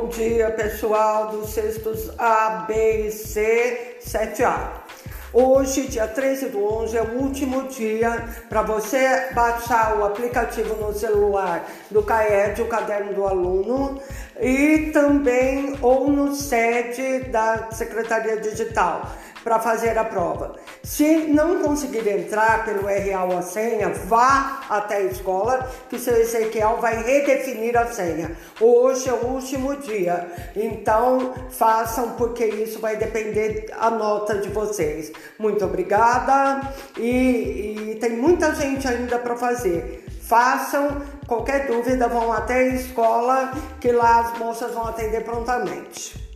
dia, pessoal dos cestos A, B e C, 7A. Hoje, dia 13 do 11, é o último dia para você baixar o aplicativo no celular do CAED, o Caderno do Aluno, e também ou no sede da Secretaria Digital para fazer a prova. Se não conseguir entrar pelo RA ou a senha, vá até a escola que seu Ezequiel vai redefinir a senha. Hoje é o último dia, então façam porque isso vai depender a nota de vocês. Muito obrigada e, e tem muita gente ainda para fazer. Façam, qualquer dúvida vão até a escola que lá as moças vão atender prontamente.